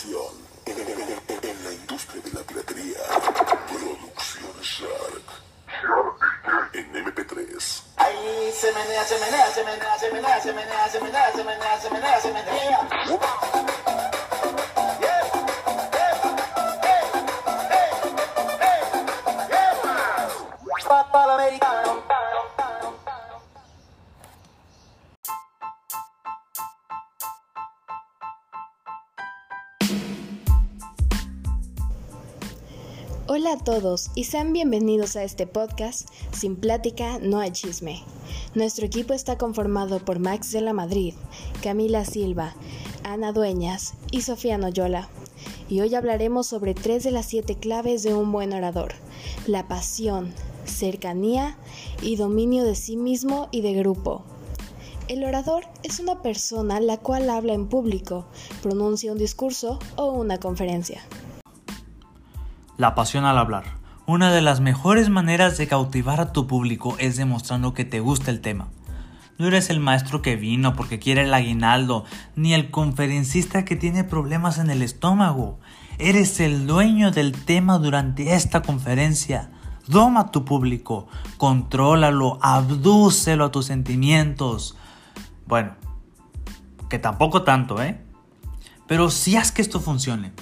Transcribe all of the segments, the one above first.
Atención. En la industria de la piratería, Producción Shark. En MP3. Ahí se menea, se menea, se menea, se menea, se menea, se menea, se menea, se menea, se menea. Papá americano. Hola a todos y sean bienvenidos a este podcast Sin plática no hay chisme. Nuestro equipo está conformado por Max de la Madrid, Camila Silva, Ana Dueñas y Sofía Noyola. Y hoy hablaremos sobre tres de las siete claves de un buen orador. La pasión, cercanía y dominio de sí mismo y de grupo. El orador es una persona la cual habla en público, pronuncia un discurso o una conferencia. La pasión al hablar. Una de las mejores maneras de cautivar a tu público es demostrando que te gusta el tema. No eres el maestro que vino porque quiere el aguinaldo, ni el conferencista que tiene problemas en el estómago. Eres el dueño del tema durante esta conferencia. Doma a tu público, contrólalo, abdúcelo a tus sentimientos. Bueno, que tampoco tanto, ¿eh? Pero si haz que esto funcione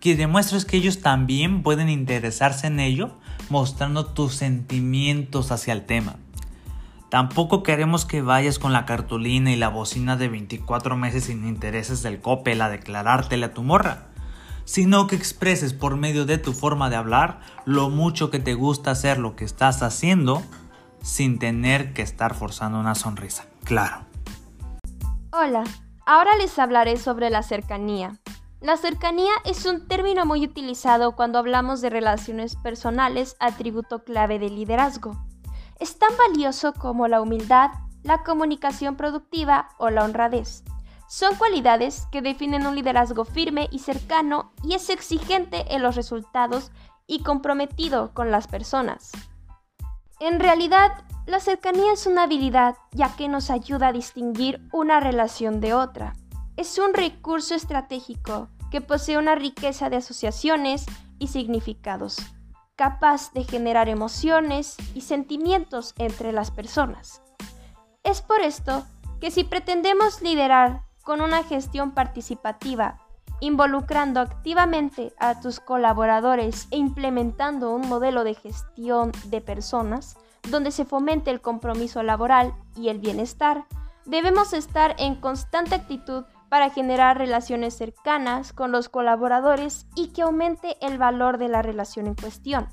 que demuestres que ellos también pueden interesarse en ello, mostrando tus sentimientos hacia el tema. Tampoco queremos que vayas con la cartulina y la bocina de 24 meses sin intereses del copel a declarártela a tu morra, sino que expreses por medio de tu forma de hablar lo mucho que te gusta hacer lo que estás haciendo sin tener que estar forzando una sonrisa. Claro. Hola, ahora les hablaré sobre la cercanía. La cercanía es un término muy utilizado cuando hablamos de relaciones personales, atributo clave del liderazgo. Es tan valioso como la humildad, la comunicación productiva o la honradez. Son cualidades que definen un liderazgo firme y cercano y es exigente en los resultados y comprometido con las personas. En realidad, la cercanía es una habilidad ya que nos ayuda a distinguir una relación de otra es un recurso estratégico que posee una riqueza de asociaciones y significados, capaz de generar emociones y sentimientos entre las personas. Es por esto que si pretendemos liderar con una gestión participativa, involucrando activamente a tus colaboradores e implementando un modelo de gestión de personas, donde se fomente el compromiso laboral y el bienestar, debemos estar en constante actitud para generar relaciones cercanas con los colaboradores y que aumente el valor de la relación en cuestión.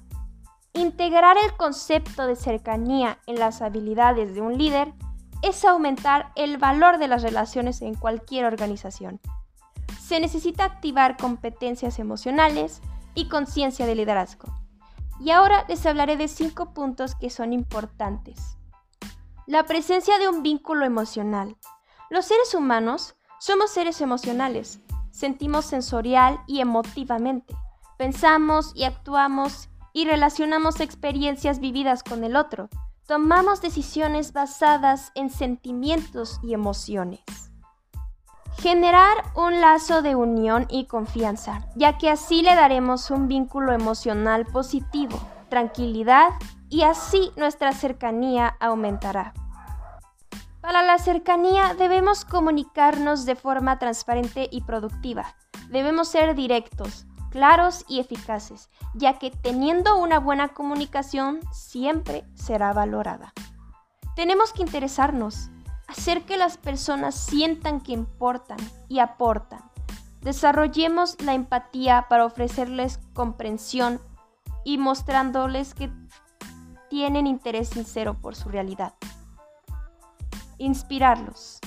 Integrar el concepto de cercanía en las habilidades de un líder es aumentar el valor de las relaciones en cualquier organización. Se necesita activar competencias emocionales y conciencia de liderazgo. Y ahora les hablaré de cinco puntos que son importantes. La presencia de un vínculo emocional. Los seres humanos somos seres emocionales, sentimos sensorial y emotivamente, pensamos y actuamos y relacionamos experiencias vividas con el otro, tomamos decisiones basadas en sentimientos y emociones. Generar un lazo de unión y confianza, ya que así le daremos un vínculo emocional positivo, tranquilidad y así nuestra cercanía aumentará. Para la cercanía debemos comunicarnos de forma transparente y productiva. Debemos ser directos, claros y eficaces, ya que teniendo una buena comunicación siempre será valorada. Tenemos que interesarnos, hacer que las personas sientan que importan y aportan. Desarrollemos la empatía para ofrecerles comprensión y mostrándoles que tienen interés sincero por su realidad. Inspirarlos.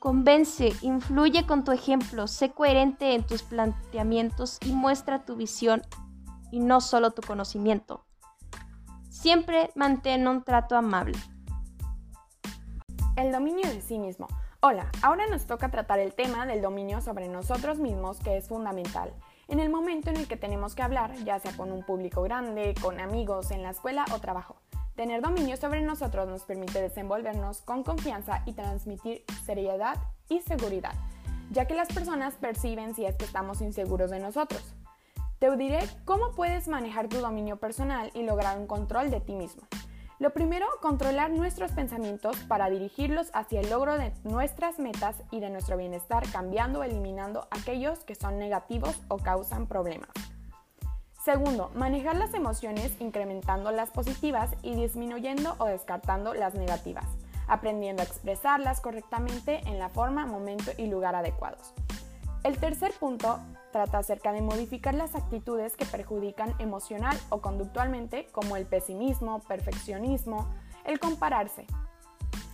Convence, influye con tu ejemplo, sé coherente en tus planteamientos y muestra tu visión y no solo tu conocimiento. Siempre mantén un trato amable. El dominio de sí mismo. Hola, ahora nos toca tratar el tema del dominio sobre nosotros mismos que es fundamental. En el momento en el que tenemos que hablar, ya sea con un público grande, con amigos, en la escuela o trabajo. Tener dominio sobre nosotros nos permite desenvolvernos con confianza y transmitir seriedad y seguridad. ya que las personas perciben si es que estamos inseguros de nosotros. Te diré cómo puedes manejar tu dominio personal y lograr un control de ti mismo. Lo primero, controlar nuestros pensamientos para dirigirlos hacia el logro de nuestras metas y de nuestro bienestar, cambiando o eliminando aquellos que son negativos o causan problemas. Segundo, manejar las emociones incrementando las positivas y disminuyendo o descartando las negativas, aprendiendo a expresarlas correctamente en la forma, momento y lugar adecuados. El tercer punto trata acerca de modificar las actitudes que perjudican emocional o conductualmente, como el pesimismo, perfeccionismo, el compararse.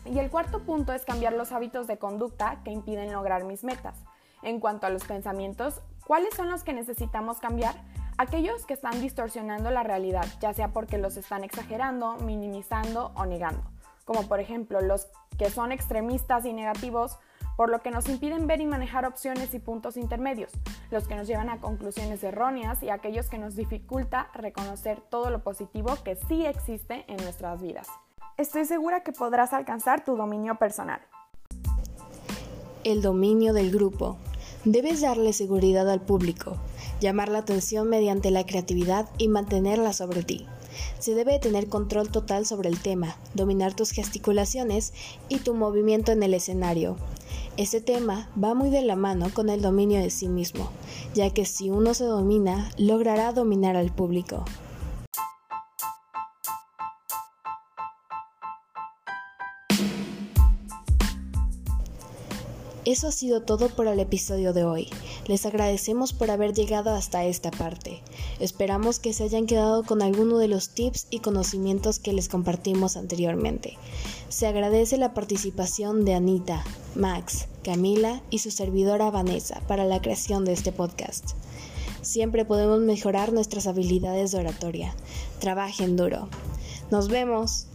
Y el cuarto punto es cambiar los hábitos de conducta que impiden lograr mis metas. En cuanto a los pensamientos, ¿cuáles son los que necesitamos cambiar? Aquellos que están distorsionando la realidad, ya sea porque los están exagerando, minimizando o negando, como por ejemplo los que son extremistas y negativos por lo que nos impiden ver y manejar opciones y puntos intermedios, los que nos llevan a conclusiones erróneas y aquellos que nos dificulta reconocer todo lo positivo que sí existe en nuestras vidas. Estoy segura que podrás alcanzar tu dominio personal. El dominio del grupo. Debes darle seguridad al público, llamar la atención mediante la creatividad y mantenerla sobre ti. Se debe tener control total sobre el tema, dominar tus gesticulaciones y tu movimiento en el escenario, este tema va muy de la mano con el dominio de sí mismo, ya que si uno se domina, logrará dominar al público. Eso ha sido todo por el episodio de hoy. Les agradecemos por haber llegado hasta esta parte. Esperamos que se hayan quedado con alguno de los tips y conocimientos que les compartimos anteriormente. Se agradece la participación de Anita, Max, Camila y su servidora Vanessa para la creación de este podcast. Siempre podemos mejorar nuestras habilidades de oratoria. Trabajen duro. Nos vemos.